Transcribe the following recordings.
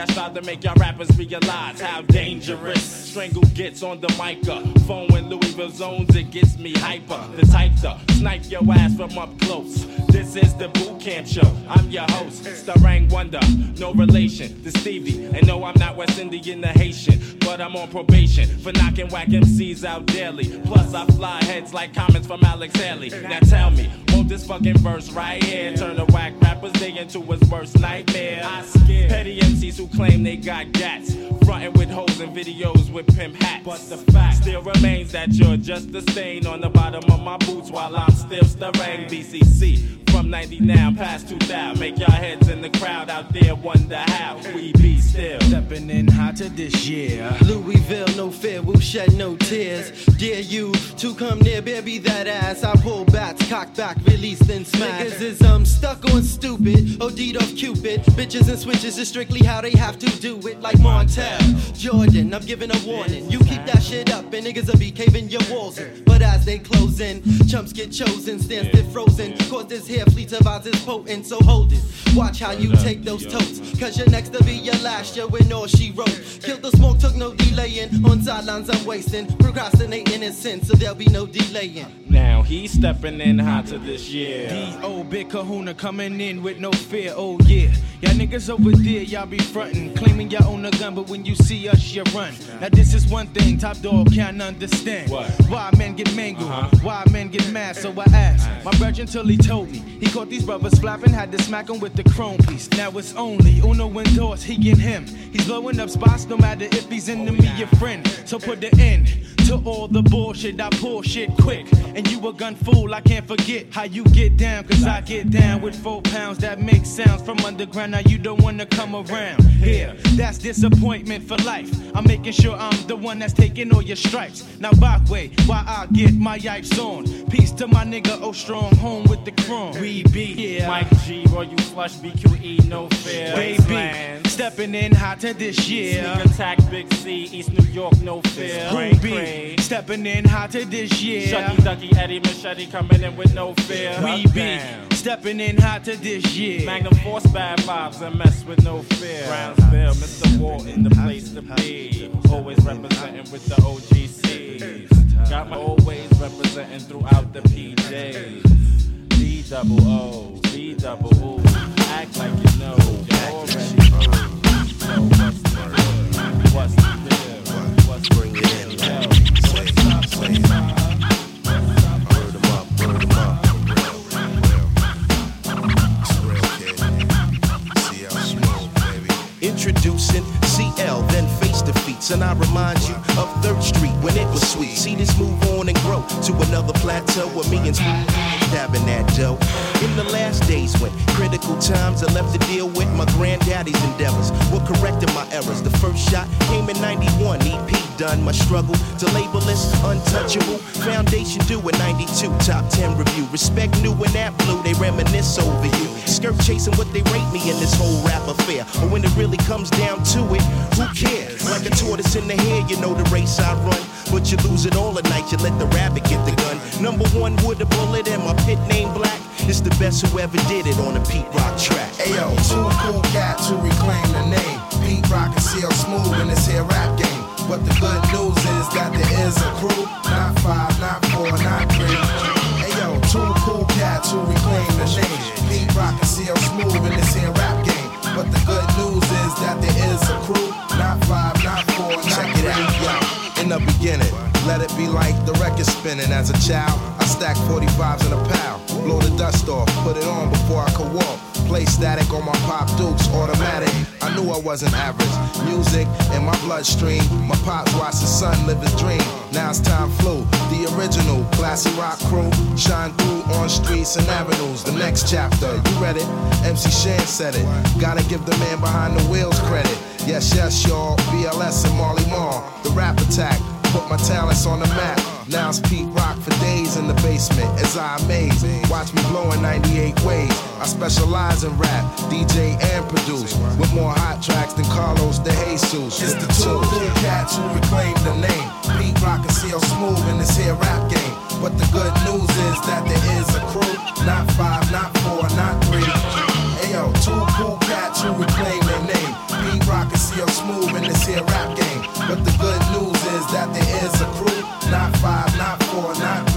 I strive to make y'all rappers realize how dangerous Strangle gets on the mic, uh, phone when Louisville zones, it gets me hyper. The type to uh, snipe your ass from up close. This is the boot camp show. I'm your host, Starang Wonder. No relation to Stevie. And no, I'm not West Indian or Haitian. But I'm on probation for knocking whack MCs out daily. Plus, I fly heads like comments from Alex Haley. Now tell me, won't this fucking verse right here turn a whack rapper's day into his worst nightmare? I scare petty MCs who claim they got gats. Frontin' with hoes and videos with pimp hats. But the fact still remains that you're just a stain on the bottom of my boots while I'm still stirring BCC. From 90 now past 2000. Make y'all heads in the crowd out there wonder how we be still. Stepping in hot to this year. Louisville, no fear, will shed no tears. Dare you to come near, baby, that ass. I pull bats, cock back, release, then smash. Niggas is um stuck on stupid, OD'd off Cupid. Bitches and switches is strictly how they have to do it, like Montel. Jordan, I'm giving a warning. You keep that shit up, and niggas will be caving your walls in. But as they close in, chumps get chosen, stand stiff frozen. Cause this here fleet of ours is potent, so hold it. Watch how you take those totes, cause you're next to be your last year when all she wrote. Killed the smoke, took no delaying. On sidelines, I'm wasting, procrastinating in sin, so there'll be no delaying. Now he's stepping in hot to this year. D.O. Big Kahuna coming in with no fear, oh yeah. Y'all niggas over there, y'all be frontin', claiming y'all own a gun, but when you see us, you run. Now this is one thing Top Dog can't understand. What? Why men get mangled, Uh-huh. why men get mad, so I asked. My brother until he told me. He caught these brothers flapping, had to smack 'em with the chrome piece. Now it's only Uno indoors, he and him. He's blowing up spots no matter if he's enemy or oh, friend. So put the end to all the bullshit. I pull shit quick. And you a gun fool, I can't forget how you get down. Cause I get down with four pounds that make sounds from underground. Now you don't wanna come around. Here, that's disappointment for life. I'm making sure I'm the one that's taking all your stripes. Now back way, while I get my yipes on. Peace to my nigga, oh strong, home with the chrome. We be here. Mike G, Roy, you flush BQE, no fear. Baby, stepping in hotter this year. Sneak attack, Big C, East New York, no fear. Cray. stepping in hotter this year. Shucky Ducky, Eddie Machete coming in with no fear. We be stepping in hotter this year. Magnum Force bad vibes and mess with no fear. Brownsville, Mr. Walton, the place to be. Always representing with the OGCs. Got my always representing throughout the PJs. D double O, B double O. Act like you know, you already know. So what's the deal? What's the deal? What's Bring it in, deal? man. What's Say up? say What's up? Word 'em up, word 'em up. Real, real. It's real, kid. See how smooth, baby. Introducing CL, then face defeats, and I remind you of Third Street when it was sweet. See this move on and grow to another plateau where me and Dabbing that dough. In the last days when critical times I left to deal with my granddaddy's endeavors, were correcting my errors. The first shot came in 91, EP done. My struggle to label this untouchable. Foundation due in 92, top 10 review. Respect new and that blue, they reminisce over you. Skirt chasing what they rate me in this whole rap affair. But when it really comes down to it, who cares? Like a tortoise in the hair, you know the race I run. But you lose it all at night, you let the rabbit get the gun. Number one with a bullet and my pit name black. It's the best who ever did it on a Pete Rock track. Ayo, two cool cats who reclaim the name. Pete Rock and CL Smooth in this here rap game. But the good news is that there is a crew. Beginning, Let it be like the record spinning as a child. I stacked 45s in a pal. Blow the dust off, put it on before I could walk. Play static on my pop dukes, automatic. I knew I wasn't average. Music in my bloodstream. My pops watched his son live his dream. Now it's time flew. The original classy rock crew shine through on streets and avenues. The next chapter, you read it. MC Shan said it. Gotta give the man behind the wheels credit. Yes, yes, y'all. BLS and Marley Marl. The rap attack. Put my talents on the map. Now it's Pete Rock for days in the basement as I amaze. Watch me blow in 98 ways. I specialize in rap, DJ and produce. With more hot tracks than Carlos de Jesus. It's the two cool cats who reclaim the name. Pete Rock and CL Smooth in this here rap game. But the good news is that there is a crew. Not five, not four, not three. Ayo, two cool cats who reclaim their name. Pete Rock and CL Smooth in this here rap game. But the good news is that there is a crew. Not five, not four, not.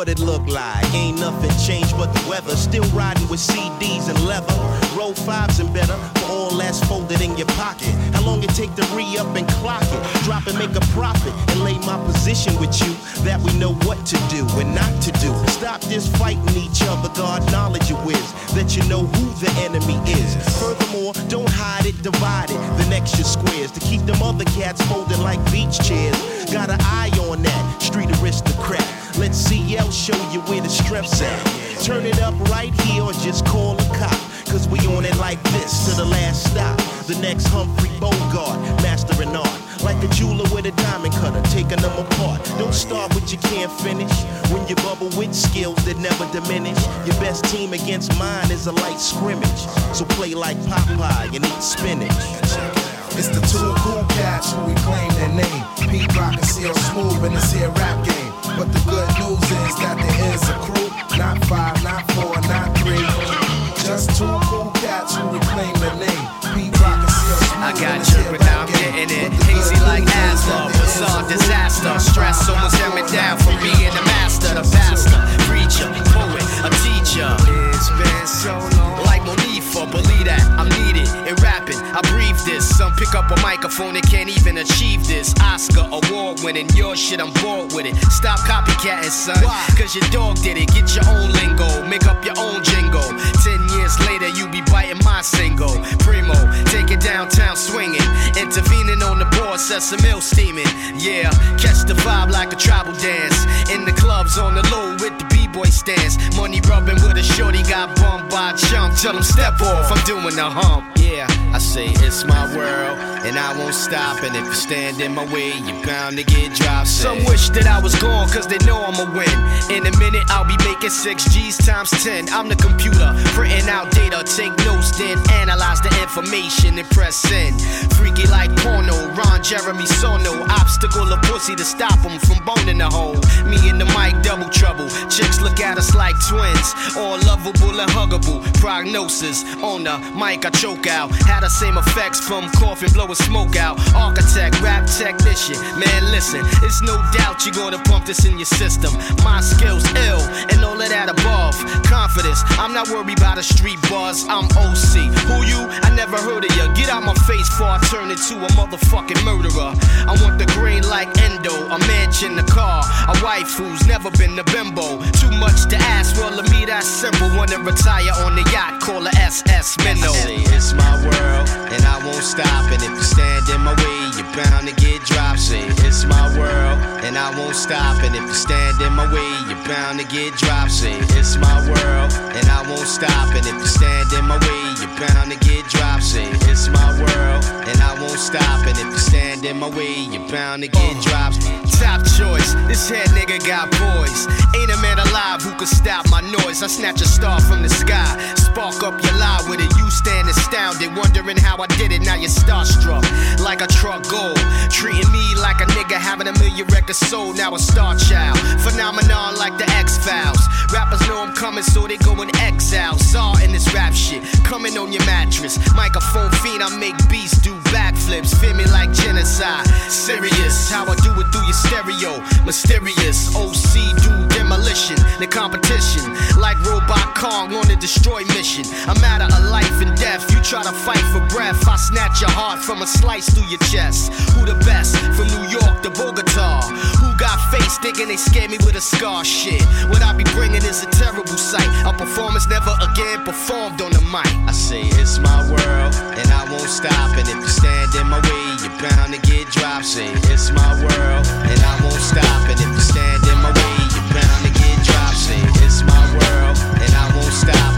What it look like? Ain't nothing changed but the weather. Still riding with CDs and leather. Roll fives and better for all that's folded in your pocket. How long it take to re up and clock it? Drop and make a profit and lay my position with you. That we know what to do and not to do. Stop this fighting each other. God knowledge you is that you know who the enemy is. Furthermore, don't hide it, divide it. The extra squares to keep them other cats folded like beach chairs. Got an eye on that street aristocrat. Let CL show you where the strep's at. Turn it up right here or just call a cop. Cause we on it like this to the last stop. The next Humphrey Bogart, mastering art. Like a jeweler with a diamond cutter, taking them apart. Don't start what you can't finish. When you bubble with skills that never diminish. Your best team against mine is a light scrimmage. So play like Popeye and eat spinach. It's the two cool cats who reclaim their name. Pete Rock and CL Smooth in this here rap game. But the good news is that there is a crew. Not five, not four, not three. Just two cool cats who reclaim their name. Pete Rock and CL Smooth I got in you, here but now I'm getting it. But the good Hazy like news is asthma, that bizarre disaster. Stress almost not me down not from three. being the master, the pastor, preacher, poet, a teacher. It's been so long. Some pick up a microphone and can't even achieve this. Oscar award winning, your shit, I'm bored with it. Stop copycatting, son. Why? Cause your dog did it. Get your own lingo, make up your own jingle. Ten years later, you be biting my single. Primo, take it downtown swinging. Intervening on the board, set some ill steaming. Yeah, catch the vibe like a tribal dance. In the clubs on the low with the B-boy stance. Money rubbing with a shorty, got bummed by a chump. Tell him step off, I'm doing the hump. Yeah, I say it's my and I won't stop. And if you stand in my way, you're bound to get dropped. Some wish that I was gone, cause they know I'ma win. In a minute, I'll be making six G's times ten. I'm the computer, printing out data, take notes, then analyze the information and press in. Freaky like porno, Ron Jeremy Sono. Obstacle of pussy to stop him from boning the hole. Me and the mic, double trouble. Chicks look at us like twins, all lovable and huggable. Prognosis on the mic, I choke out. Had the same effects from coughing, blowing smoke out. Architect, rap technician, man, listen, it's no doubt you're gonna pump this in your system. My skills ill, and all of that above. Confidence, I'm not worried about the street buzz. I'm OC. Who you? I never heard of ya. Get out my face before I turn into a motherfucking murderer. I want the green like endo, a mansion, a car, a wife who's never been a bimbo. Too much to ask, well, to me that's simple. Wanna retire on the yacht, call a SS Minnow. It's my world, and I won't stop. And if you stand in my way, you're bound to get dropped. Say, it's my world, and I won't stop. And if you stand in my way, you're bound to get dropped. Say, it's my world, and I won't stop. And if you stand in my way, you're bound to get dropped. Say, it's my world, and I won't stop. And if you stand in my way, you're bound to get uh. dropped. Top choice, this head nigga got boys. Ain't a man alive who could stop my noise. I snatch a star from the sky, spark up your lie with it. You stand astounded, wondering how I did it. Now you're starstruck, like a truck gold. Treating me like a nigga having a million records sold. Now a star child. Phenomenon like the X Files. Rappers know I'm coming, so they go in exile. Saw in this rap shit, coming on your mattress. Microphone fiend, I make beats do backflips. Feel me like genocide. Serious, how I do it through your stereo. Mysterious, OC, dude demolition, the competition. Like Robot Kong on a destroy mission. A matter of life and death. You try to fight for breath. I snatch your heart from a slice through your chest. Who the best? From New York to Bogota. Who got face thinking they scare me with a scar? Shit. What I be bringing is a terrible sight. A performance never again performed on the mic. I say it's my world and I won't stop. And if you stand in my way, you're bound to get dropped. Say it's my world and I won't stop. And if you stand style.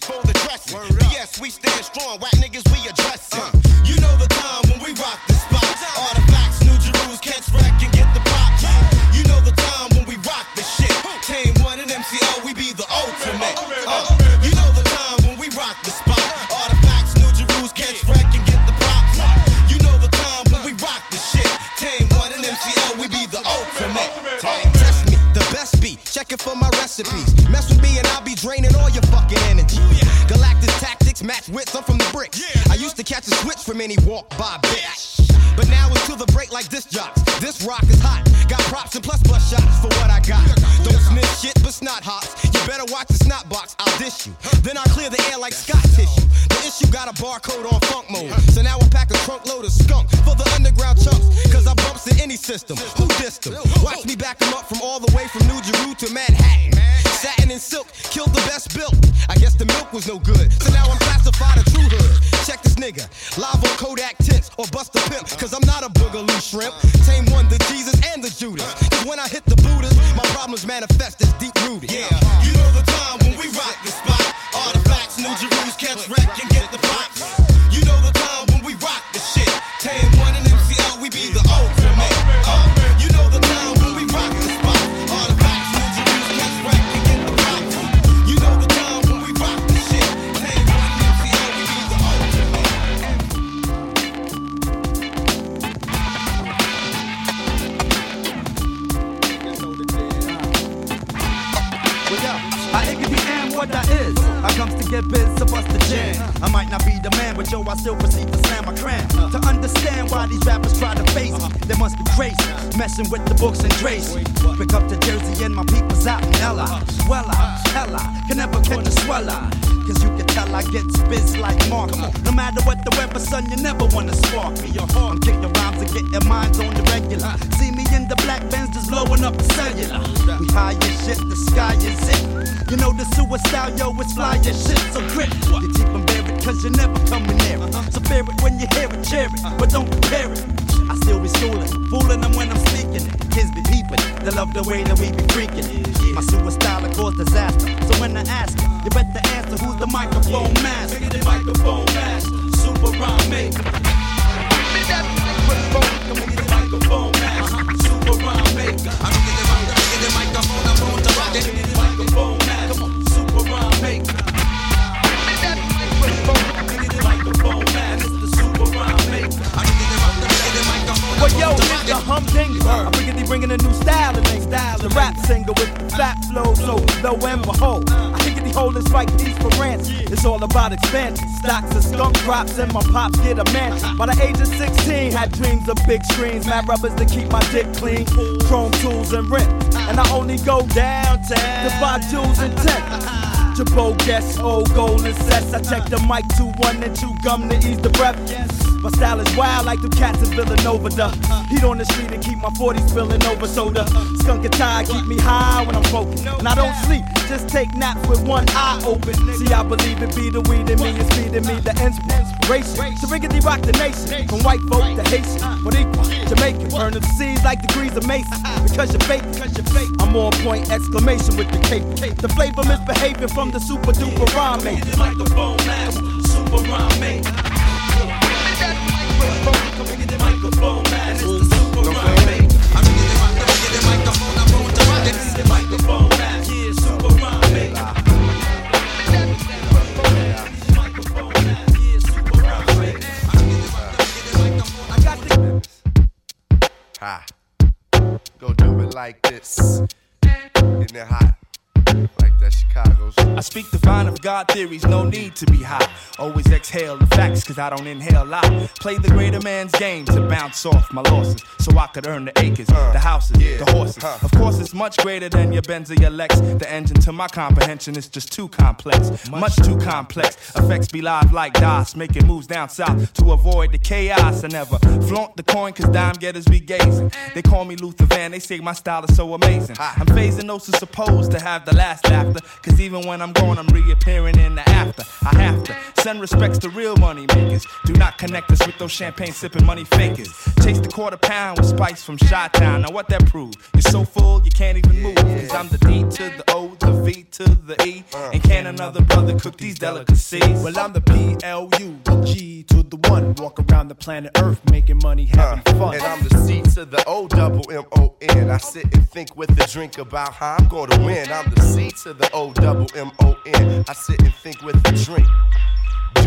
for the dressing. Yes, we stand strong. Whack niggas With the books and Tracy. Pick up the jersey and my people's out in Ella. Swella, hella, can never catch a sweller. Cause you can tell I get spits like Mark. No matter what the weather, son, you never wanna spark me. Your I'm kicking rhymes and getting minds on the regular. See me in the black Benz just blowing up the cellular. We high as shit, the sky is it. You know the suicide, yo, it's fly as shit, so grip. You keep them buried, cause you're never coming near it. So fear it when you hear it, cheer it, but don't compare it. I still be schooling, fooling them when I'm speaking. Kids be peeping, they love the way that we be freaking it. My suicide will cause disaster. So when I ask you, you better answer who's the microphone master. The microphone master, super rhyme maker. Yo, it's the humdinger. I'm riggedy bringing a new style to style. The rap singer with the fat flow, so lo and behold. Uh. I think the hold is right piece for ransom. It's all about expansion. Stocks of skunk crops and my pops get a mansion. Uh-huh. By the age of 16, had dreams of big screens, mad rubbers to keep my dick clean, chrome tools and rent. Uh-huh. And I only go downtown to buy jewels and tech. Uh-huh. Jabot guess old golden sets. I check the mic to one and chew gum to ease the breath. My style is wild like the cats in Villanova. The heat on the street and keep my 40s spilling over. So the skunk and tie keep me high when I'm focused. And I don't sleep, just take naps with one eye open. See, I believe it be the weed in me is feeding me the inspiration. To riggedy rock the nation, from white folk to Haitian, Boricua, Jamaican, burn the seas like degrees of Mason. Because you're fake. I'm on point, exclamation with the cape. The flavor misbehaving from the super duper rhyme. Microphone master, super rhyme theories, no need to be high. Always exhale the facts, cause I don't inhale lie. Play the greater man's game to bounce off my losses, so I could earn the acres, uh, the houses, the horses. Of course, it's much greater than your Benz or your Lex. The engine to my comprehension is just too complex, much too complex. Effects be live like DOS, making moves down south to avoid the chaos. I never flaunt the coin, cause dime getters be gazing. They call me Luther Van, they say my style is so amazing. I'm phasing those who supposed to have the last laughter, cause even when I'm gone, I'm reappearing in the after. I have to send respects to real money makers. Do not connect us with those champagne sipping money fakers. Chase the quarter pound with spice from Chi Town. Now, what that prove? You're so full, you can't even move. Cause I'm the D to the O, the V to the E. And can another brother cook these delicacies? Well, I'm the PLU, the G to the one. Walk around the planet Earth making money, having fun. And I'm the C to the O double M O N. I sit and think with a drink about how I'm gonna win. I'm the C to the O double M O N. I sit and think with a drink.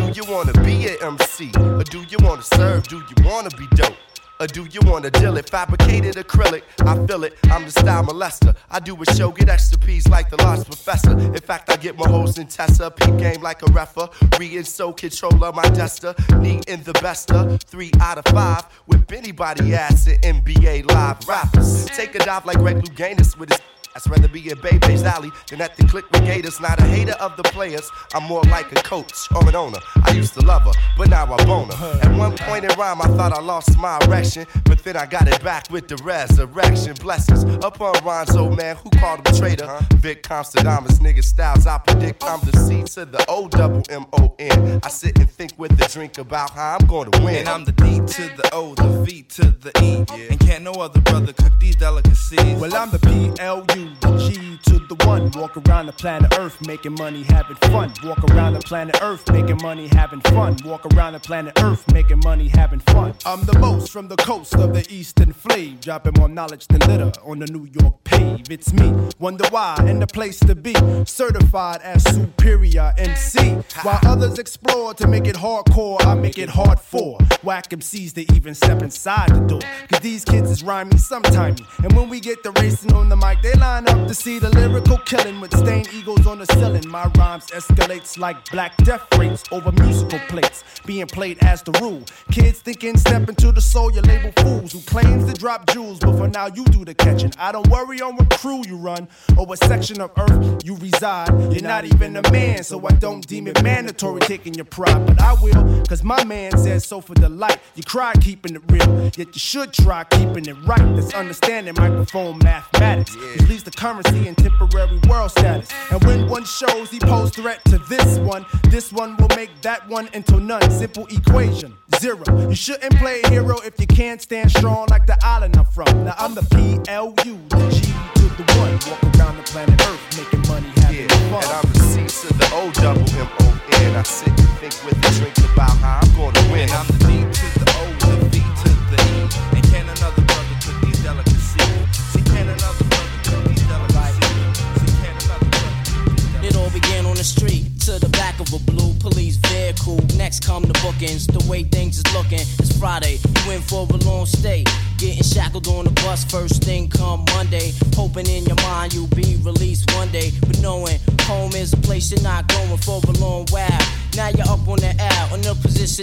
Do you wanna be an MC? Or do you wanna serve? Do you wanna be dope? Or do you wanna deal it? Fabricated acrylic, I feel it. I'm the style molester. I do a show, get extra peas like the lost professor. In fact, I get my hoes in Tessa. Peep game like a refa. Re and so controller, my duster. Need in the bester. Three out of five. Whip anybody ass in NBA live rappers. Take a dive like Greg Louganis with his I'd rather be in Bebe's alley than at the click with. Not a hater of the players, I'm more like a coach or an owner. I used to love her, but now I bone her. At one point in rhyme, I thought I lost my erection, but then I got it back with the resurrection. Blessings upon Ron's old man who called him traitor. Vic Constadamus, nigga styles, I predict I'm the C to the O double M O N. I sit and think with a drink about how I'm going to win. And I'm the D to the O, the V to the E. And can't no other brother cook these delicacies. Well, I'm the P L U, the G to the one. Walk around the planet Earth making money, having fun. Walk around the planet Earth making money, having fun. Walk around the planet Earth making money, having fun. I'm the most from the coast of the eastern flame, dropping more knowledge than litter on the New York pave. It's me, wonder why, and the place to be. Certified as superior MC. While others explore to make it hardcore, I make it hard for whack MCs to even step inside the door. Cause these kids is rhyming sometimey. And when we get the racing on the mic, they line up to see the lyrical killing with stained eagles on the ceiling. My rhymes escalates like black death rates over musical plates, being played as the rule. Kids thinking step into the soul, label fools who claims to drop jewels, but for now you do the catching. I don't worry on what crew you run or what section of earth you reside. You're not even a man, so I don't deem it mandatory taking your pride, but I will, cause my man says so for the light. You cry keeping it real, yet you should try keeping it right. That's understanding microphone mathematics. It leaves the currency in temporary world status. And when one shows he pose threat to this one, this one will make that one into none. Simple equation, zero. You shouldn't play hero if you can't stand strong like the island I'm from. Now I'm the PLU, the G to the one. Walk around the planet Earth making money, having fun. And I'm the C to the O double M O N. I sit and think with a drink about how I'm gonna win. And I'm the D to the O, the V to the E. And can another brother cook these delicacies? See, can another brother cook these delicacies? See, can another brother It all began on the street to the back of a blue police vehicle. Next come the bookings. The way things is looking, it's Friday. You in for a long stay. Getting shackled on the bus first thing come Monday. Hoping in your mind you'll be released one day. But knowing home is a place you're not going for a long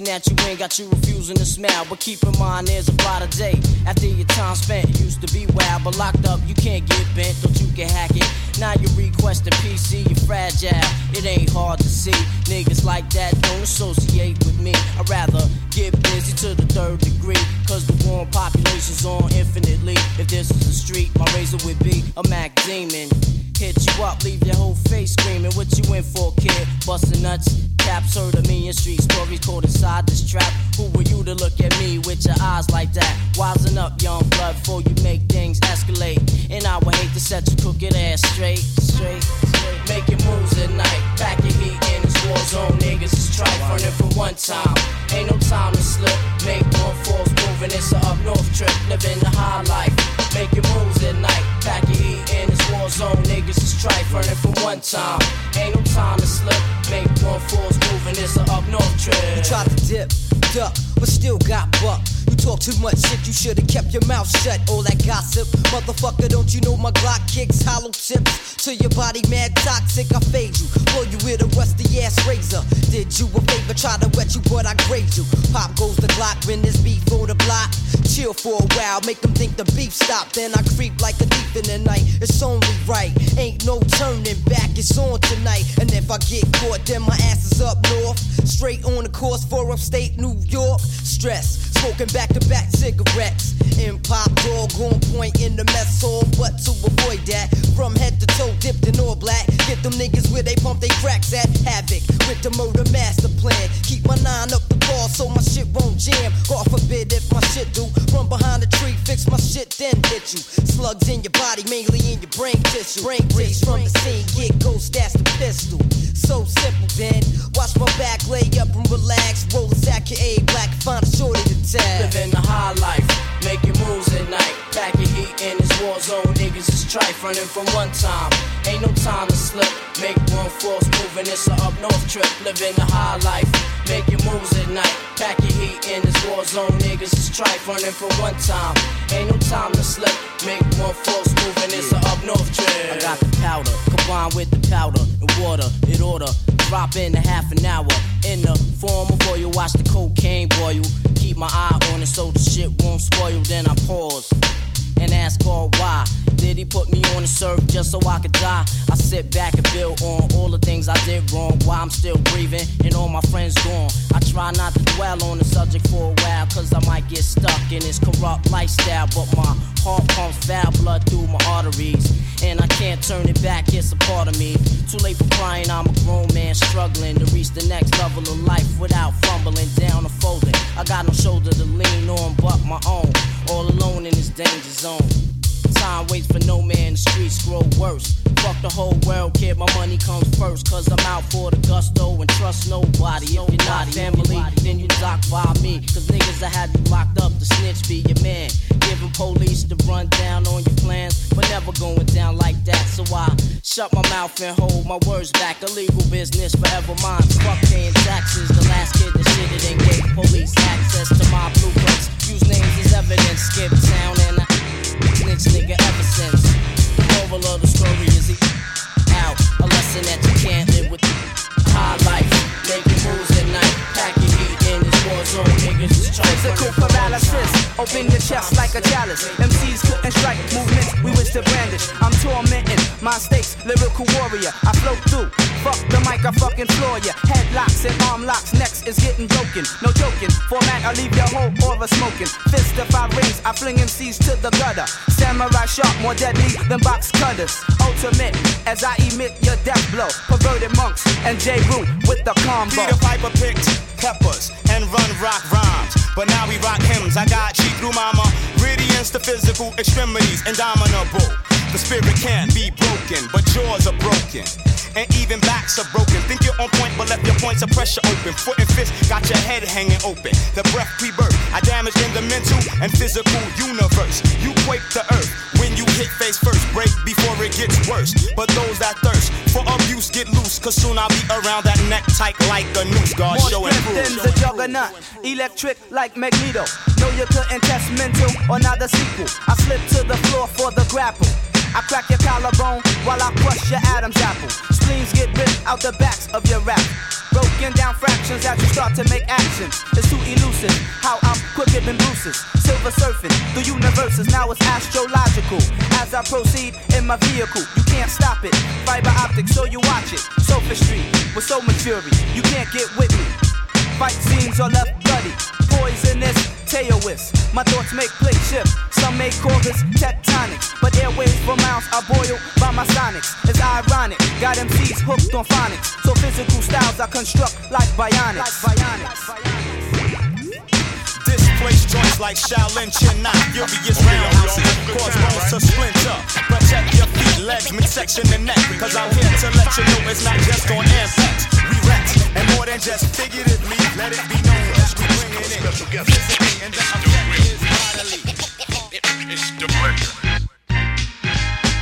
that you ain't got you refusing to smile. But keep in mind, there's a brighter day. After your time spent, used to be wild, but locked up, you can't get bent, don't you can hack it. Now you're requesting PC, you're fragile. It ain't hard to see. Niggas like that don't associate with me. I'd rather get busy to the third degree, cause the warm population's on infinitely. If this is a street, my razor would be a Mac Demon. Hit you up, leave your whole face screaming. What you in for, kid? Bustin' nuts. Caps heard a million street stories caught inside this trap. Who were you to look at me with your eyes like that? Wisen up, young blood, before you make things escalate. And I would hate to set your crooked ass straight, straight, straight. Making moves at night. Your heat in war zone. Niggas is trife running for one time. Ain't no time to slip. Make one false move and it's a up north trip. Living the high life. Making moves at night. Pack your heat in this war zone. Niggas is trife running for one time. Ain't no time to slip. Make one false move and it's a up north trip. You tried to dip, duck, but still got buck. You talk too much shit, you should've kept your mouth shut. All that gossip, motherfucker, don't you know my Glock kicks hollow tips to your body, mad toxic. I fade you, blow you with a rusty ass razor. Did you a favor, try to wet you, but I grade you. Pop goes the Glock when this beef on the block. Chill for a while, make them think the beef stopped. Then I creep like a thief in the night. It's only right, ain't no turning back. It's on tonight, and if I get caught, then my ass is up north. Straight on the course for upstate New York. Stress, smoking back to back cigarettes. In pop dog on point in the mess hall, but to avoid that, from head to toe dipped in all black. Get them niggas where they pump they cracks at. Havoc with the murder master plan. Keep my nine up the ball so my shit won't jam. God forbid if my shit do. Run behind the tree, fix my shit, then hit you. Slugs in your body, mainly in your brain tissue. Brain breeze from the scene, get ghost, that's the pistol. So simple, Ben. Watch my back, lay up and relax. Roll a sack of A black, find a shorty to tag. Living the high life. making moves at night. Pack your heat in this war zone, niggas is trife, running from one time. Ain't no time to slip. Make one force moving, it's a up north trip, living the high life. Making moves at night. Pack your heat in this war zone, niggas is trife, running from one time. Ain't no time to slip. Make one force moving, it's a up north trip. I got the powder, combined with the powder and water, it order. Drop in a half an hour in the form of oil. Watch the cocaine boil. Keep my eye on it so the shit won't spoil. Then I pause and ask God why. Did he put me on the surf just so I could die? I sit back and build on all the things I did wrong. Why I'm still breathing and all my friends gone. I try not to dwell on the subject for a while, cause I might get stuck in this corrupt lifestyle. But my heart pumps foul blood through my arteries. And I can't turn it back, it's a part of me. Too late for crying, I'm a grown man struggling to reach the next level of life without fumbling down or folding. I got no shoulder to lean on but my own. All alone in this danger zone. Time waits for no man, the streets grow worse. Fuck the whole world, kid, my money comes first. Cause I'm out for the gusto and trust nobody. If you're not family, then you dock by me. Cause niggas that have you locked up, the snitch be your man. Giving police the rundown on your plans, but never going down like that. So I shut my mouth and hold my words back. Illegal business, forever mine. Fuck paying taxes. The last kid that shit it and gave police access to my blueprints. Use names as evidence, skip town and I snitch nigga ever since. Moral of the story is he out. A lesson that you can't live with. High life, making moves at night, packing heat in this war zone. Niggas is trying Physical paralysis, open your chest like a chalice. MCs couldn't strike movements we wish to brandish. I'm tormenting my stakes, lyrical warrior. I flow through, fuck the mic, I fucking floor ya. Headlocks and arm locks, next is getting broken. No joking, format, I leave your whole aura smoking. Fist if I rings, I fling MCs to the gutter. Samurai sharp, more deadly than box cutters. Ultimate, as I emit your death blow. Perverted monks and J. Rue with the combo. Peter Piper picked peppers and run rock rhymes. But now we rock hymns. I got cheap through mama. Radiance to physical extremities, indomitable. The spirit can't be broken, but jaws are broken. And even backs are broken. Think you're on point, but left your points of pressure open. Foot and fist got your head hanging open. The breath pre-birth, I damage in the mental and physical universe. You quake the earth when you hit face first. Break before it gets worse. But those that thirst for abuse get loose, cause soon I'll be around that neck tight like a noose. God More show and than the juggernaut, electric like Magneto. No, you couldn't test mental or not the sequel. I slip to the floor for the grapple. I crack your collarbone while I crush your Adam's apple. Spleens get ripped out the backs of your rap. Broken down fractions as you start to make actions. It's too elusive how I'm quicker than Bruce's. Silver surfing, the universe is now it's astrological. As I proceed in my vehicle, you can't stop it. Fiber optics, so you watch it. Sophistry with so fury, you can't get with me. Fight scenes are left bloody. Poisonous, tailwiss. My thoughts make plate shift. Some may call this tectonics. But airwaves for miles are boiled by my sonics. It's ironic. Got MCs hooked on phonics. So physical styles I construct like bionics. Like bionics. Displace joints like Shaolin Chin Knot, furious roundhouses, cause bones to splinter. Protect your feet, legs, midsection, and neck. Cause I'm here to let you know it's not just on impact. We rats, and more than just figuratively, let it be known bringing it physically, and the is. It's.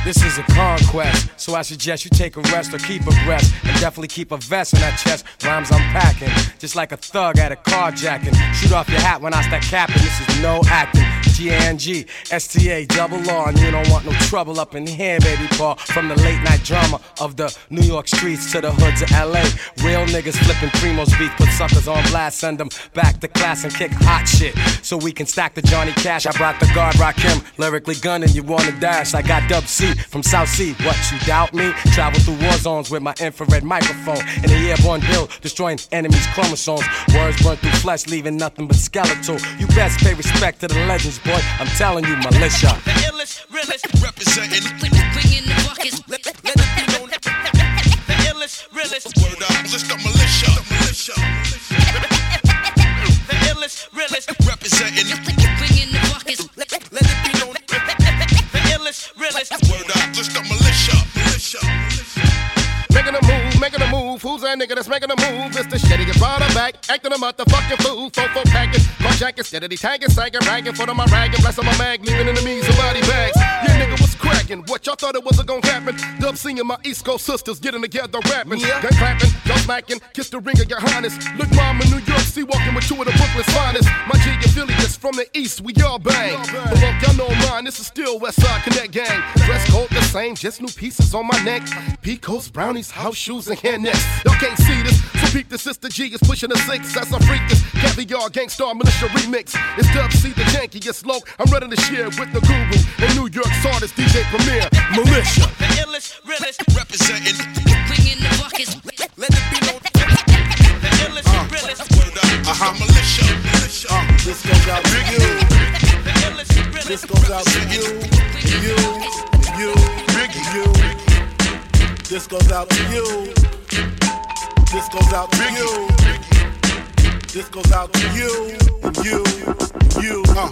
This is a conquest, so I suggest you take a rest or keep a breath. And definitely keep a vest on that chest. Rhymes I'm packing, just like a thug at a carjacking. Shoot off your hat when I start capping, this is no acting. G-A-N-G, S-T-A, double R, and you don't want no trouble up in here, baby Paul. From the late night drama of the New York streets to the hoods of L.A. Real niggas flipping Primo's beat, put suckers on blast, send them back to class and kick hot shit. So we can stack the Johnny Cash. I brought the guard, rock him, lyrically gunning, you wanna dash. I got Dub C from South Sea. What, you doubt me? Travel through war zones with my infrared microphone. In the airborne build, destroying enemies' chromosomes. Words burn through flesh, leaving nothing but skeletal. You best pay respect to the legends, boy. I'm telling you, militia. The illest, realest, representing. Bringing the buckets. Let, let it be known. The illest, realest. Word up, list the militia. The militia. The illest, realest, representing. Bringing the buckets. Let, let it be known. The illest, realest. Word up, list the militia. Militia. Making a move, making a move move. Who's that nigga that's making a move? It's the shitty gets brought back, acting a motherfucking fool. Fofo packing, carjacking, steadily tanking, sagging, ragging, foot on my ragging, bless on my mag, leaving enemies and body bags. Yeah, nigga was cracking. What y'all thought it wasn't gonna happen? Dub seeing my East Coast sisters getting together rapping, Yeah. gun clapping, y'all smacking, kiss the ring of your highness. Look, mom in New York, see walking with two of the Brooklyn's finest. My G affiliates from the East, we all bang. But look, y'all know mine, this is still West Side Connect Gang. Dress code the same, just new pieces on my neck. Pecos, brownies, house shoes, and hair nets. Y'all can't see this, so peep the sister G is pushing a six. That's a freak, this caviar Gang Starr militia remix. It's Dub C, the jankiest low. I'm running the share with the guru and New York's artist DJ Premier, Militia. The illest, realest, representing. Bringing the buckets. Let it be known. The illest, realest. Uh-huh. Militia. Militia. Uh, this goes out to you. This goes out to you, you, you, you. This goes out to you. This goes out to you. This goes out to you, and you, and you. Uh.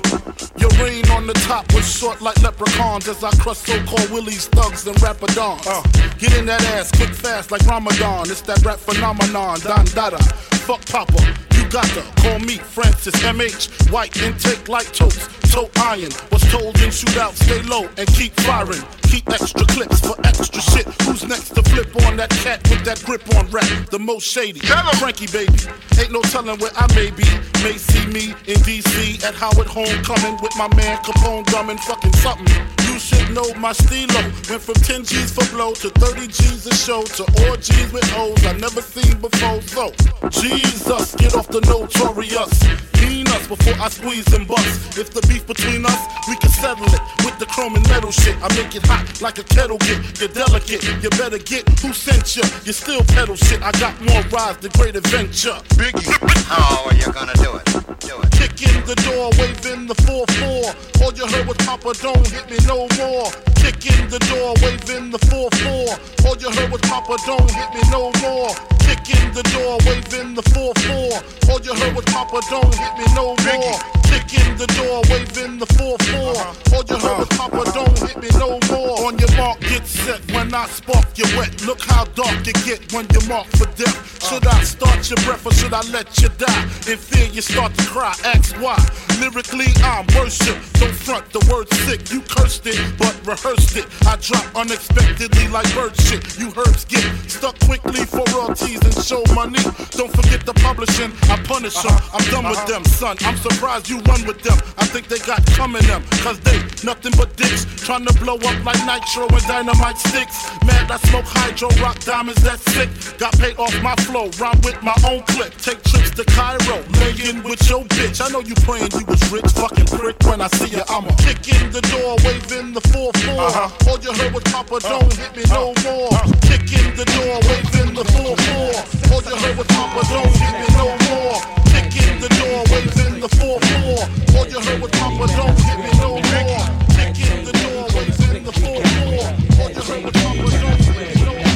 Your reign on the top was short like leprechauns as I crush so-called willies, thugs, and rapadons. Uh. Get in that ass quick fast like Ramadan. It's that rap phenomenon, Don Dada. Fuck Papa, you got to call me Francis MH. White intake like toast, toe iron. Was told in shootout, stay low and keep firing. Keep extra clips for extra shit. Who's next to flip on that cat with that grip on rap? The most shady. Frankie baby. Ain't no telling where I may be. May see me in DC at Howard Homecoming with my man Capone drumming fucking something. You should know my stilo. Went from 10 G's for blow to 30 G's a show to all G's with O's I never seen before. So, Jesus, get off the notorious. Mean us before I squeeze and bust. If the beef between us, we can settle it with the chrome and metal shit. I make it hot like a kettle get. You're delicate, you better get who sent you. You still pedal shit. I got more rides than great adventure. Biggie. How are you gonna do it? Do it. Kick in the door, waving the 4-4. All you heard was Papa, don't hit me no more. Kick in the door, waving the 4-4. All you heard was Papa, don't hit me no more. In the door, waving the 4-4. All you heard was Papa, don't hit me no more. Kick in the door, waving the 4-4. All you heard was Papa, don't hit me no more. On your mark, get set. When I spark you wet, look how dark you get when you mark for death. Should I start your breath or should I let you die? In fear, you start to cry. Ask why. Lyrically, I'm worship. Don't front the word sick. You cursed it, but rehearsed it. I drop unexpectedly like bird shit. You herbs get stuck quickly for royalties and show money. Don't forget the publishing. I punish them. I'm done with uh-huh. them, son. I'm surprised you run with them. I think they got coming them. Cause they nothing but dicks. Trying to blow up like nitro and dynamite sticks. Mad, I smoke hydro, rock diamonds, that's sick. Got paid off my flow, rhyme with my own clip. Take trips to Cairo, laying with your bitch. I know you praying you was rich, fucking prick. When I see you, I'ma kick in the door, waving the 4 4. Uh-huh. All you heard was Papa, don't hit me no more. Kick in the door, waving the 4 4. All you heard was Papa, don't hit me no more. In the door, waving the 4 4. All you heard was Papa, don't hit me no more. Kick in the door, waving the 4 4. All you heard was Papa, don't hit me no more.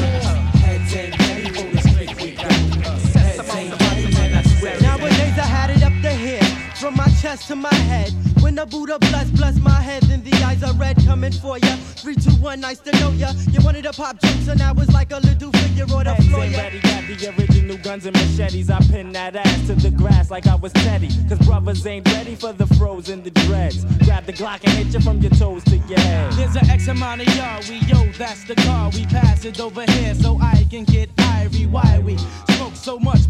Nowadays I had it up to here, from my chest to my head. When the Buddha bless, bless my head, then the eyes are red coming for ya. Three, two, one, nice to know ya. You wanted to pop jokes, and I was like a little figure on the Heads floor. ain't ready, got the original guns and machetes. I pin that ass to the grass like I was Teddy. Cause brothers ain't ready for the froze and the dreads. Grab the Glock and hit you from your toes to your head. There's an X amount of y'all, we yo, that's the car. We pass it over here so I can get irie.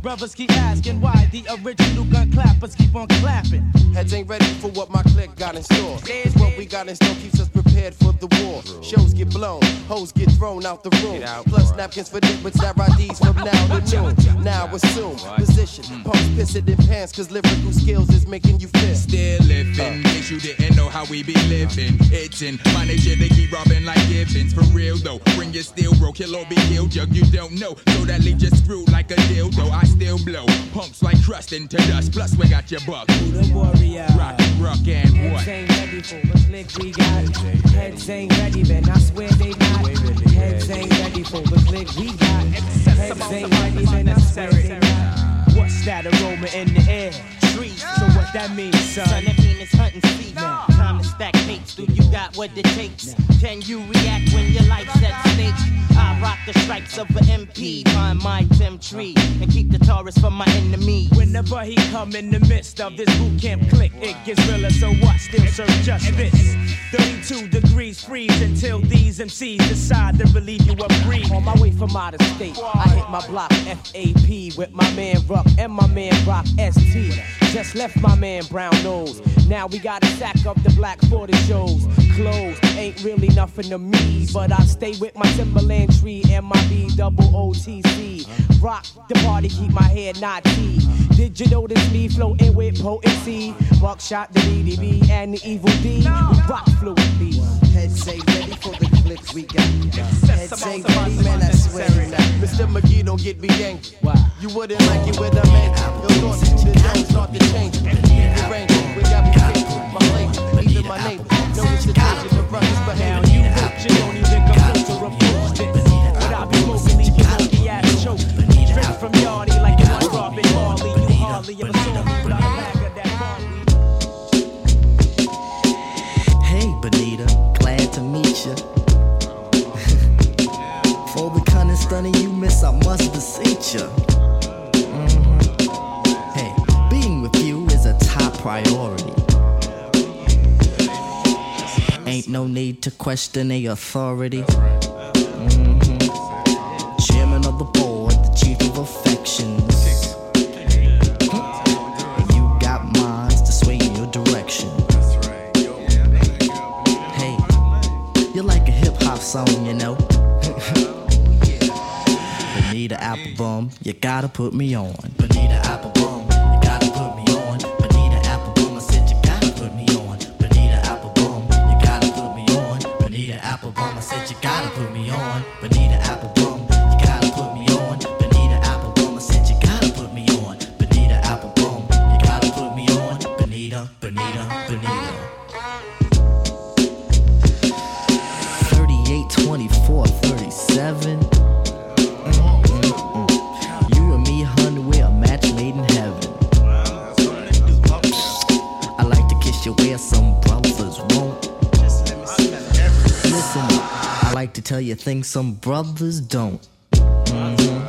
Brothers keep asking why the original gun clappers keep on clapping. Heads ain't ready for what my clique got in store. Cause what we got in store keeps us prepared for the war. Shows get blown, hoes get thrown out the room. Plus napkins for niggas that IDs from now to noon. Now assume position, hmm. pumps pissing in pants, cause lyrical skills is making you feel. Still living, uh. in case you didn't know how we be living. It's in my nature to keep robbing like Givens. For real though, bring your steel, bro, kill or be killed. Jug you don't know, so that leaves you screwed like a dildo. I still blow, pumps like crust into dust. Plus we got your buck. The warrior. Rock, rock and what? Heads ain't ready for the click we got. Heads ain't ready, man. I swear they not. Heads ain't ready for the click we got. Heads ain't ready, man. I swear they not. What's that aroma in the air? Trees. So what that means, son? Son, that mean it's hunting season. Stack tapes. Do you got what it takes? Can you react when your life's at stake? I rock the stripes of an MP. Find my Tim tree and keep the Taurus from my enemies. Whenever he come in the midst of this boot camp click, it gets realer. So what? Still serve just this. 32 degrees freeze until these MCs decide to relieve you of breathe. On my way from out of state, I hit my block FAP with my man Ruck and my man Rock ST. Just left my man Brown Nose. Now we gotta sack up the black for the shows. Clothes ain't really nothing to me, but I stay with my Timberland tree and my B double OTC. Rock the party, keep my head not tea. Did you notice me floating with potency? Buckshot, the DDB, and the Evil D. We rock fluently. Heads say ready for the flips we got. Heads say ready, man, I swear now. Mr. McGee, don't get me angry. You wouldn't like it with a man. You'll thought you the don't start to change. The range, my neighbor. No hesitation for question a authority. Mhm. Chairman of the board, the chief of affections. You got minds to sway in your direction. Hey, you're like a hip hop song, you know. Bonita Applebum, you gotta put me on. Some brothers don't. Mhm.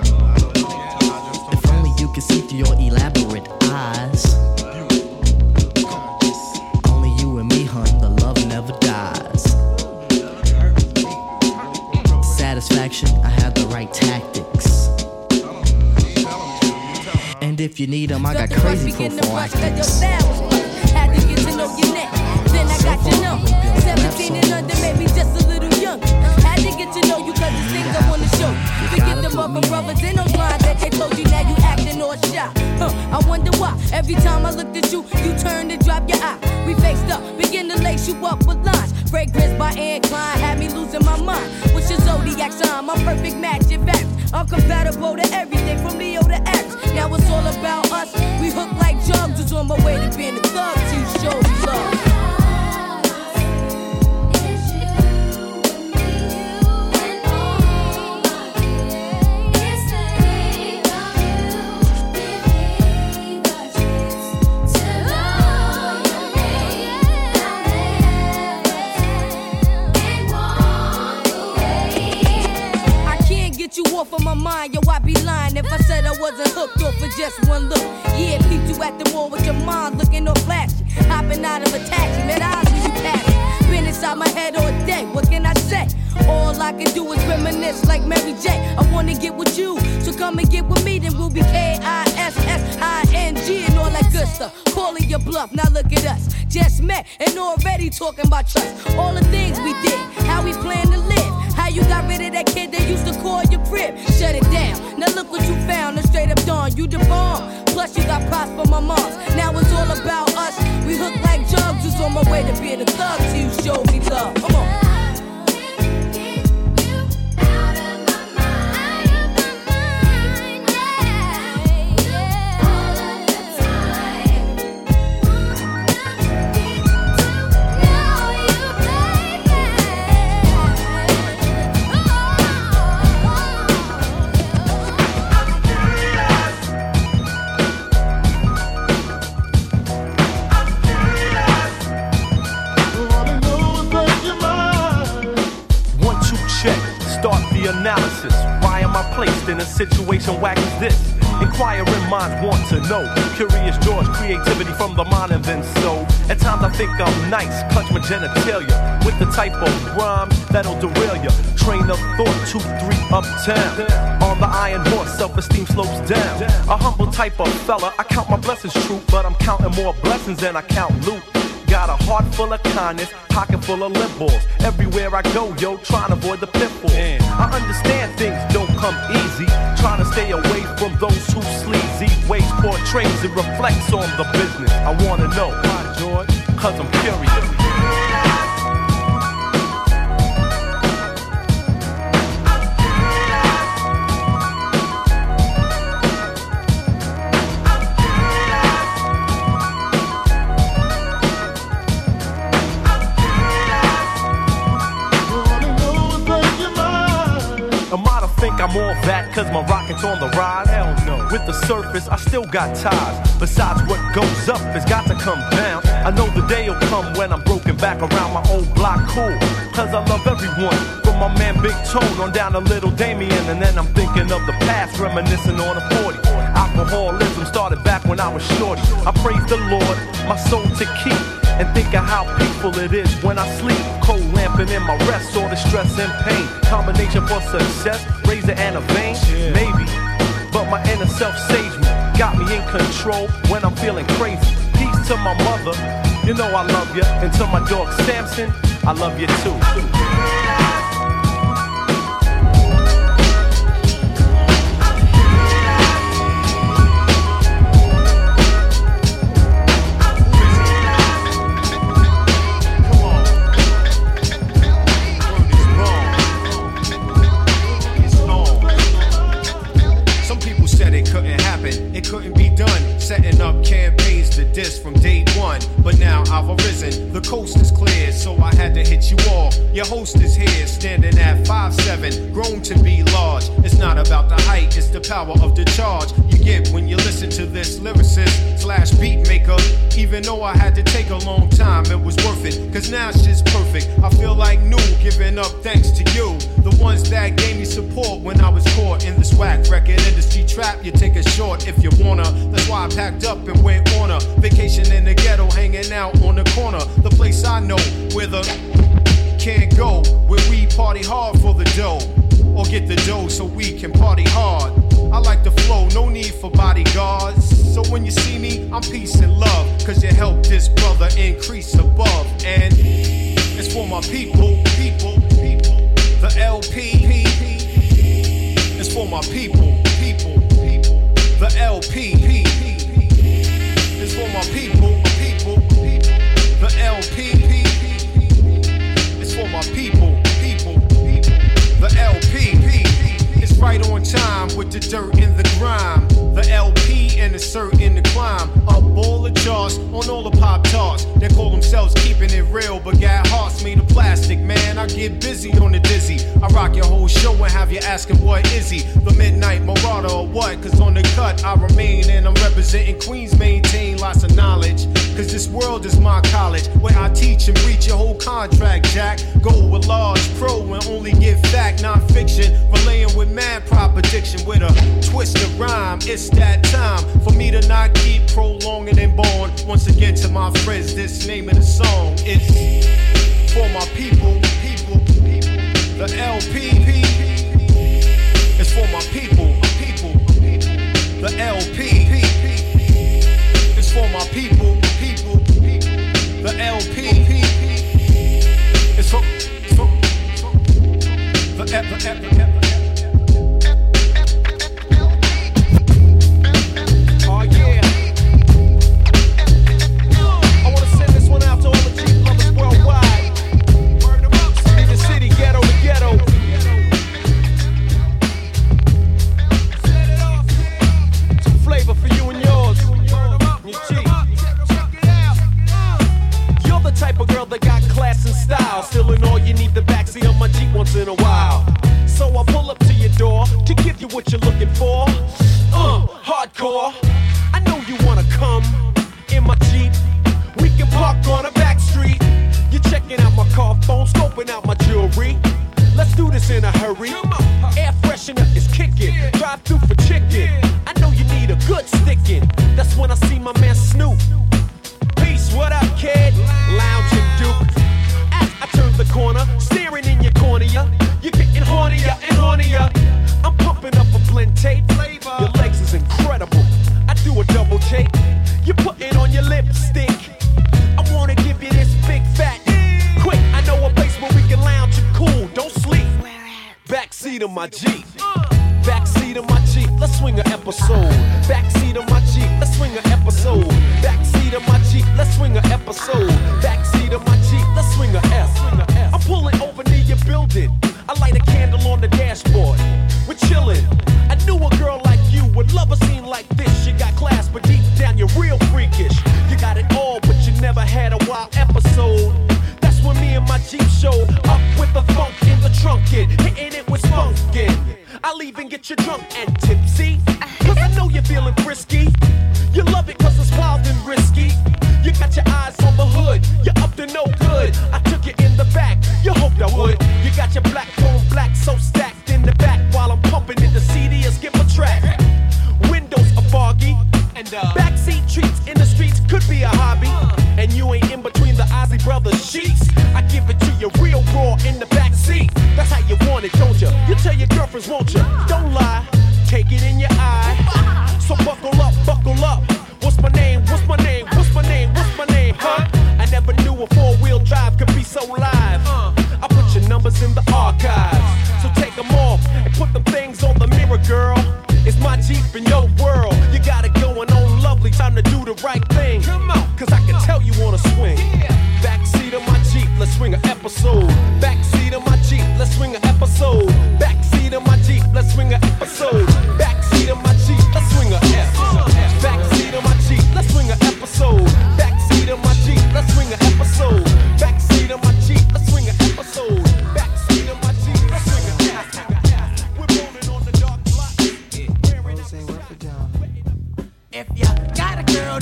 If only you could see through your elaborate eyes. Only you and me, hun, the love never dies. Satisfaction, I have the right tactics. And if you need them, I got crazy prophylactics. Had to get to know your neck. Then I got your number. 17 and under, maybe just a little to get to know you cause there's things I wanna show you. Forget the mother brothers in those lines that they told you now you acting all shy. Huh, I wonder why. Every time I looked at you, you turned and dropped your eye. We faced up, begin to lace you up with lines. Fragrance by Anne Klein had me losing my mind. What's your zodiac sign? My perfect match, in fact. I'm compatible to everything from Leo to X. Now it's all about us. We hook like jugs. Was on my way to being a thug. You show me love. You off of my mind, yo. I'd be lying if I said I wasn't hooked off for just one look. Yeah, peeped you at the mall with your mind looking all flashy. Hopping out of a taxi, met eyes when you passed. Been inside my head all day, what can I say? All I can do is reminisce like Mary J. I wanna get with you, so come and get with me, then we'll be K-I-S-S-I-N-G and all that good stuff. Calling your bluff, now look at us. Just met and already talking about trust. All the things we did, how we plan to live. How you got rid of that kid that used to call your crib? Shut it down. Now look what you found. A straight up dawn. You the bomb. Plus you got props for my moms. Now it's all about us. We hook like jugs. Who's on my way to being a thug till you show me love. Come on. Situation whack as this? Inquiring minds want to know. Curious draws creativity from the mind and then so. At times I think I'm nice, clutch my genitalia with the type of rhyme that'll derail ya. Train of thought, two, three, uptown. On the iron horse, self-esteem slopes down. A humble type of fella, I count my blessings true, but I'm counting more blessings than I count loot. Got a heart full of kindness, pocket full of lip balls. Everywhere I go, yo, trying to avoid the pitfalls. I understand things don't come easy. Trying to stay away from those who sleazy ways portrays and reflects on the business. I wanna know why, George? Cause I'm curious. I'm all that cause my rocket's on the rise? Hell no. With the surface, I still got ties. Besides, what goes up has got to come down. I know the day'll come when I'm broken back around my old block cool. Cause I love everyone. From my man Big Tone on down to little Damien. And then I'm thinking of the past, reminiscing on a 40. Alcoholism started back when I was shorty. I praise the Lord, my soul to keep. And think of how peaceful it is when I sleep. Cold lamping in my rest, all the stress and pain. Combination for success, razor and a vein. Maybe, but my inner self saves me. Got me in control when I'm feeling crazy. Peace to my mother, you know I love you. And to my dog Samson, I love you too. Coast is clear, so I had to hit you all. Your host is here, standing at 5'7, grown to be large. It's not about the height, it's the power of the charge you get when you listen to this lyricist slash beat maker. Even though I had to take a long time, it was worth it. Cause now shit's perfect. I feel like new, giving up thanks to you. The ones that gave me support when I was caught in this whack record industry trap. You take a short if you wanna. That's why I packed up and went on a vacation in the ghetto, hanging out on the corner. The place I know where the can't go, where we party hard for the dough. Or get the dough so we can party hard. I like the flow, no need for bodyguards. So when you see me, I'm peace and love. Cause you help this brother increase above. And it's for my people, people, people. The LP, it's for my people, people, people. The LP, it's for my people, people, people. The LP, my people, people, people. The LP, is right on time with the dirt and the grime. The LP and in the climb. Up all the charts on all the pop charts. They call themselves keeping it real, but got hearts made of plastic. Man, I get busy on the dizzy. I rock your whole show and have you asking what is he? The Midnight Marauder or what? Cause on the cut I remain and I'm representing Queens, maintain lots of knowledge. Cause this world is my college where I teach and preach your whole contract, Jack. Go with large pro and only give fact, non fiction. Relaying with mad proposition with a twist of rhyme. It's that time for me to not keep prolonging and born. Once again to my friends, this name of the song is for my people, people, people. The LP, it's for my people. The LP, it's for my people, it's for, it's for, the, the, the, Backseat of my Jeep. Backseat of my Jeep, let's swing an episode. Backseat of my Jeep, let's swing an episode. Backseat of my Jeep, let's swing an episode. Backseat of my Jeep, let's swing a F. I'm pulling over near your building. I light a candle on the dashboard. We're chilling. I knew a girl like you would love a scene like this. You got class, but deep down you're real freakish. You got it all, but you never had a wild episode. That's when me and my Jeep showed up with the funk in the trunking, hitting it with spunkin'. I'll even get you drunk and tipsy, cause I know you're feeling frisky. You love it cause it's wild and risky. You got your eyes on the hood, you're up to no good. I took you in the back, you hoped I would. You got your black phone black so stacked in the back while I'm pumping in the CD or skip a track. Windows are foggy, and uh, backseat treats in the streets could be a hobby. And you ain't in between the Ozzy Brothers sheets. I give it to you real raw in the back want it, don't you? You tell your girlfriends, won't you? Don't lie, take it in your eye. So buckle up, buckle up. What's my name? What's my name? What's my name? What's my name? Huh? I never knew a four wheel drive could be so live. I put your numbers in the archives. So take them off and put the things on the mirror, girl. It's my Jeep in your world. You got it going on lovely. Time to do the right thing. Come on, cause I can tell you wanna swing. Backseat of my Jeep, let's swing an episode. Backseat swing an episode. Backseat of my Jeep, let's swing an episode. Backseat of my Jeep, let's swing a F. Backseat of my Jeep, let's swing an episode. Backseat of my Jeep, let's swing an episode. Backseat of my Jeep, let's swing an episode. Backseat of my Jeep, let's swing an F. We're rolling on the dark block. If you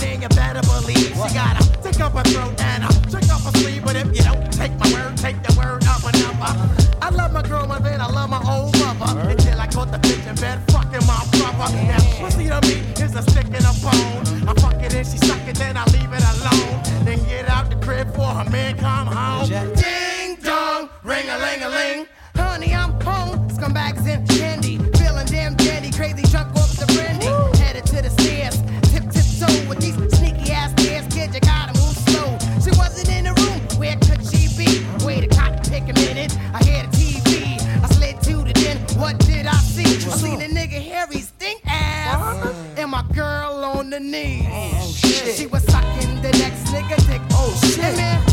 a you better believe she gotta take up her throat and uh, check off her sleeve. But if you don't take my word, take the word of another. I love my girl more than I love my old mother. Until I caught the bitch in bed, fucking my brother. Now, pussy to me is a stick in a bone. I fuck it and she suck it, then I leave it alone. Then get out the crib for her man come home. Ding dong, ring a ling a ling. Honey, I'm home. Scumbags and the knees. She was sucking the next nigga dick. Oh shit, man!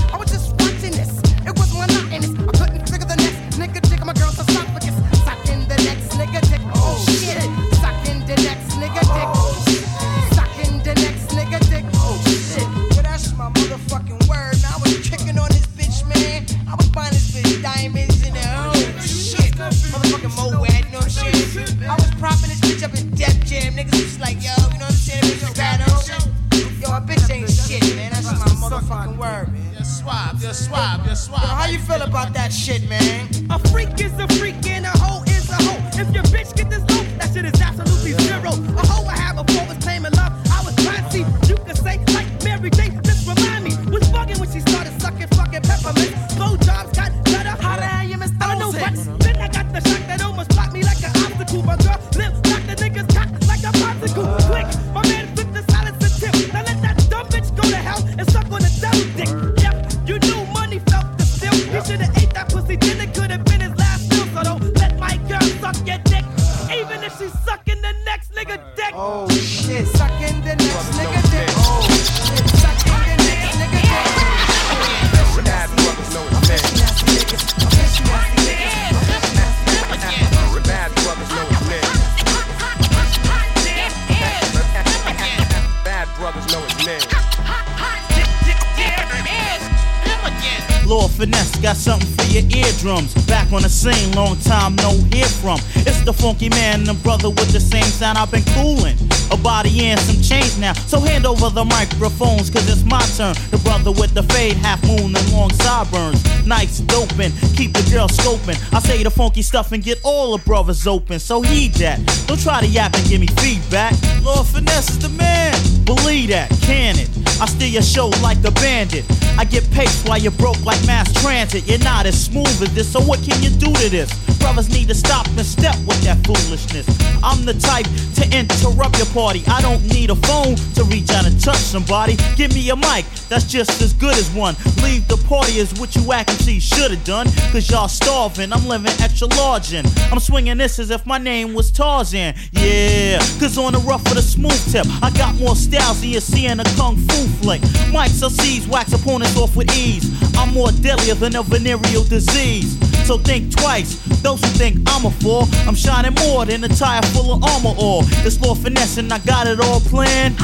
Eardrums. Back on the scene, long time no hear from. It's the funky man, and the brother with the same sound I've been cooling. A body and some chains now. So hand over the microphones, cause it's my turn. The brother with the fade, half moon and long sideburns. Nights doping, keep the girl scoping. I say the funky stuff and get all the brothers open. So heed that. Don't try to yap and give me feedback. Lord Finesse is the man. Believe that, can it? I steal your show like a bandit. I get paced while you're broke like mass transit. You're not as smooth as this, so what can you do to this? Brothers need to stop and step with that foolishness. I'm the type to interrupt your party. I don't need a phone to reach out and touch somebody. Give me a mic, that's just as good as one. Leave the party is what you act and see should've done. Cause y'all starving, I'm living extra large and I'm swinging this as if my name was Tarzan. Yeah, cause on the rough of the smooth tip, I got more styles than you see in a kung fu flick. Mics or C's wax opponents off with ease. I'm more deadlier than a venereal disease. So think twice. Those who think I'm a fool, I'm shining more than a tire full of Armor All. It's Lord Finesse and I got it all planned.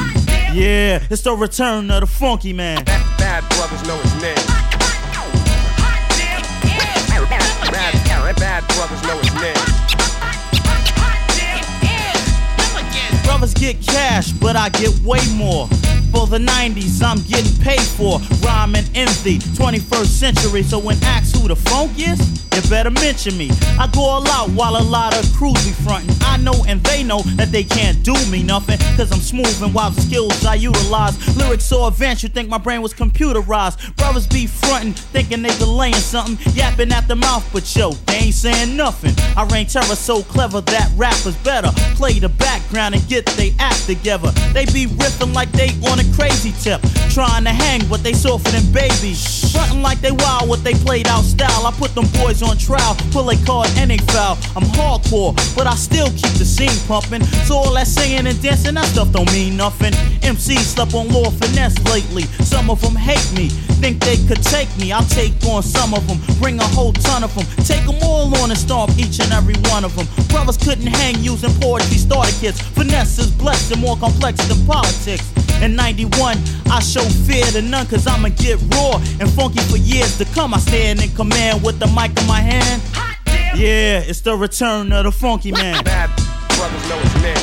Yeah, it's the return of the funky man. Bad brothers know his name. Bad, bad brothers know his name. Brothers get cash, but I get way more. For the 90s, I'm getting paid for rhyming envy. 21st century, so when asked who the funk is, you better mention me. I go all out while a lot of crews be frontin'. I know and they know that they can't do me nothing, cause I'm smooth and wild skills I utilize. Lyrics so advanced, you think my brain was computerized. Brothers be frontin', thinking they delaying something, yapping at the mouth, but yo, they ain't saying nothing. I reign terror so clever that rappers better play the background and get they act together. They be riffing like they on a crazy tip, trying to hang, but they softer than babies. Frontin' like they wild, what they played out style. I put them boys on trial, pull a card and they foul. I'm hardcore, but I still keep the scene pumping. So all that singing and dancing, that stuff don't mean nothing. MC slept on Lord Finesse lately. Some of them hate me, think they could take me. I'll take on some of them, bring a whole ton of them. Take them all on and stomp each and every one of them. Brothers couldn't hang using poetry starter kits. Finesse is blessed and more complex than politics. In 91, I show fear to none cause I'ma get raw and funky for years to come. I stand in command with the mic in my hand. Yeah, it's the return of the funky man. Bad brothers know his name.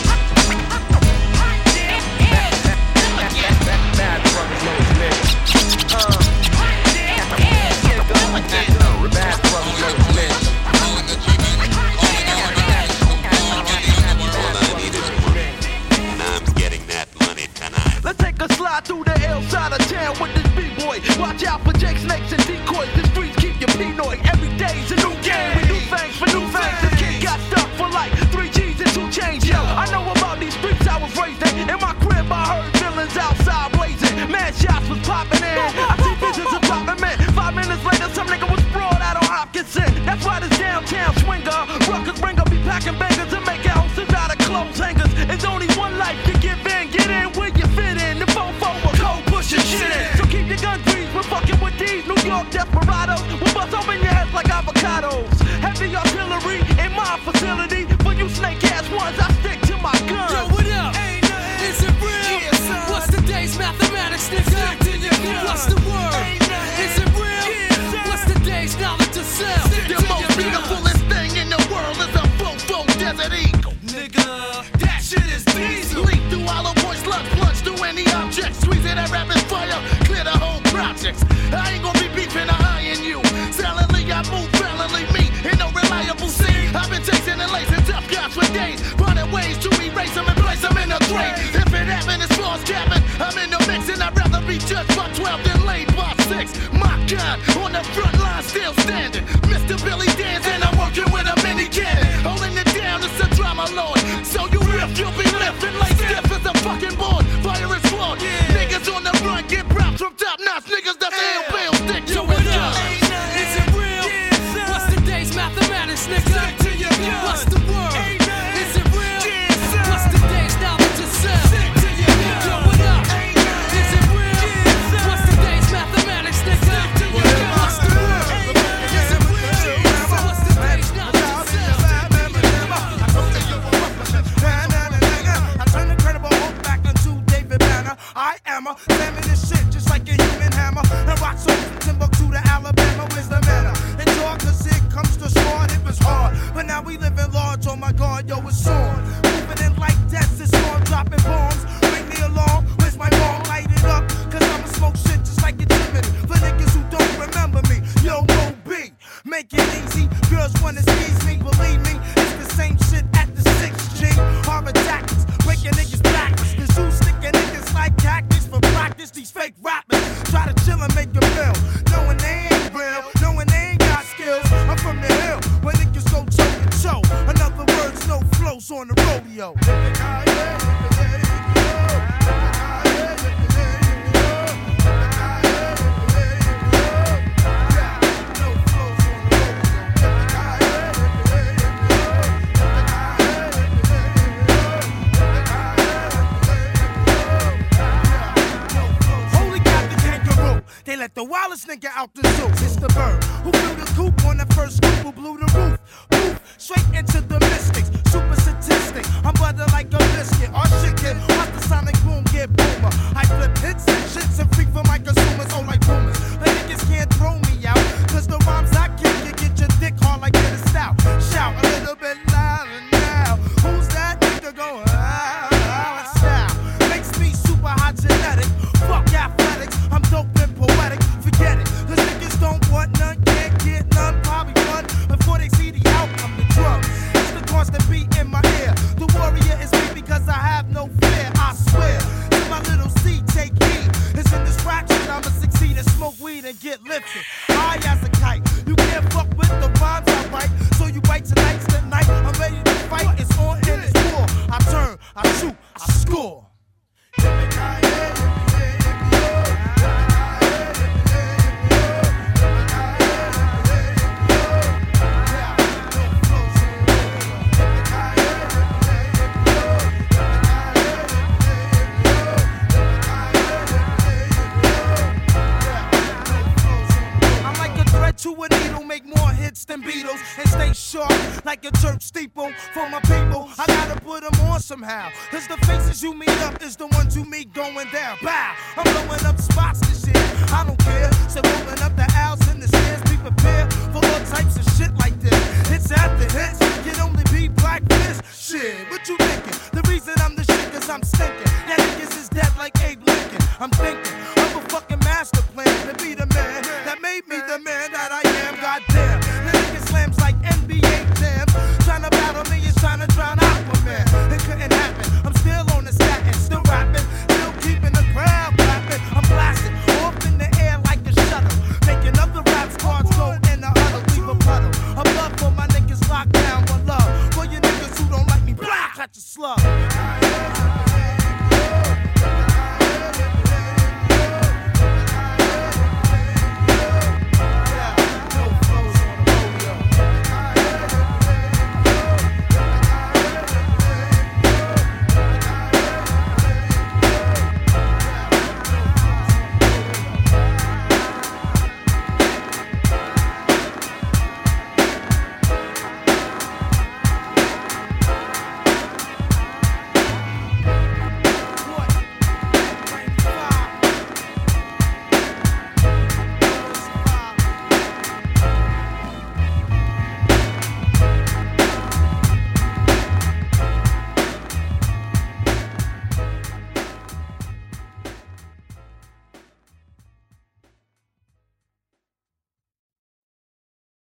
Bad brothers know his name. Uh. Bad brothers know his name. Let's take a slide through the L side of town with this B-boy. Watch out for Jake snakes and decoys. The streets keep you Pinoy. Every day's a new game. Things for new things. This kid got stuck for like three G's and two chains. Yo, I know about these streets I was raised in. In my crib, I heard villains outside blazing. Man, shots was popping in. I see visions of dropping men. Five minutes later, some nigga was brought out on Hopkinson. That's why this downtown swinger, ruckus bringer, be packing bangers and making facility. Judged by 12 than laid by 6. My God, on the front line, still standing. Make it easy. Girls wanna seize me, believe me. It's the same shit at the 6G. Horror tactics, breaking niggas nigga out the zoo. It's the bird who flew the coop on the first coup like a church steeple. For my people, I gotta put them on somehow. Cause the faces you meet up is the ones you meet going down. Bow, I'm blowing up spots this year. I don't care. So rolling up the aisles and the stairs. be prepared for all types of shit like this. Hits after hits can only be black this. Shit, what you thinking? The reason I'm the shit cause I'm stinking. That niggas is dead like Abe Lincoln. I'm thinking, of a fucking master plan to be the man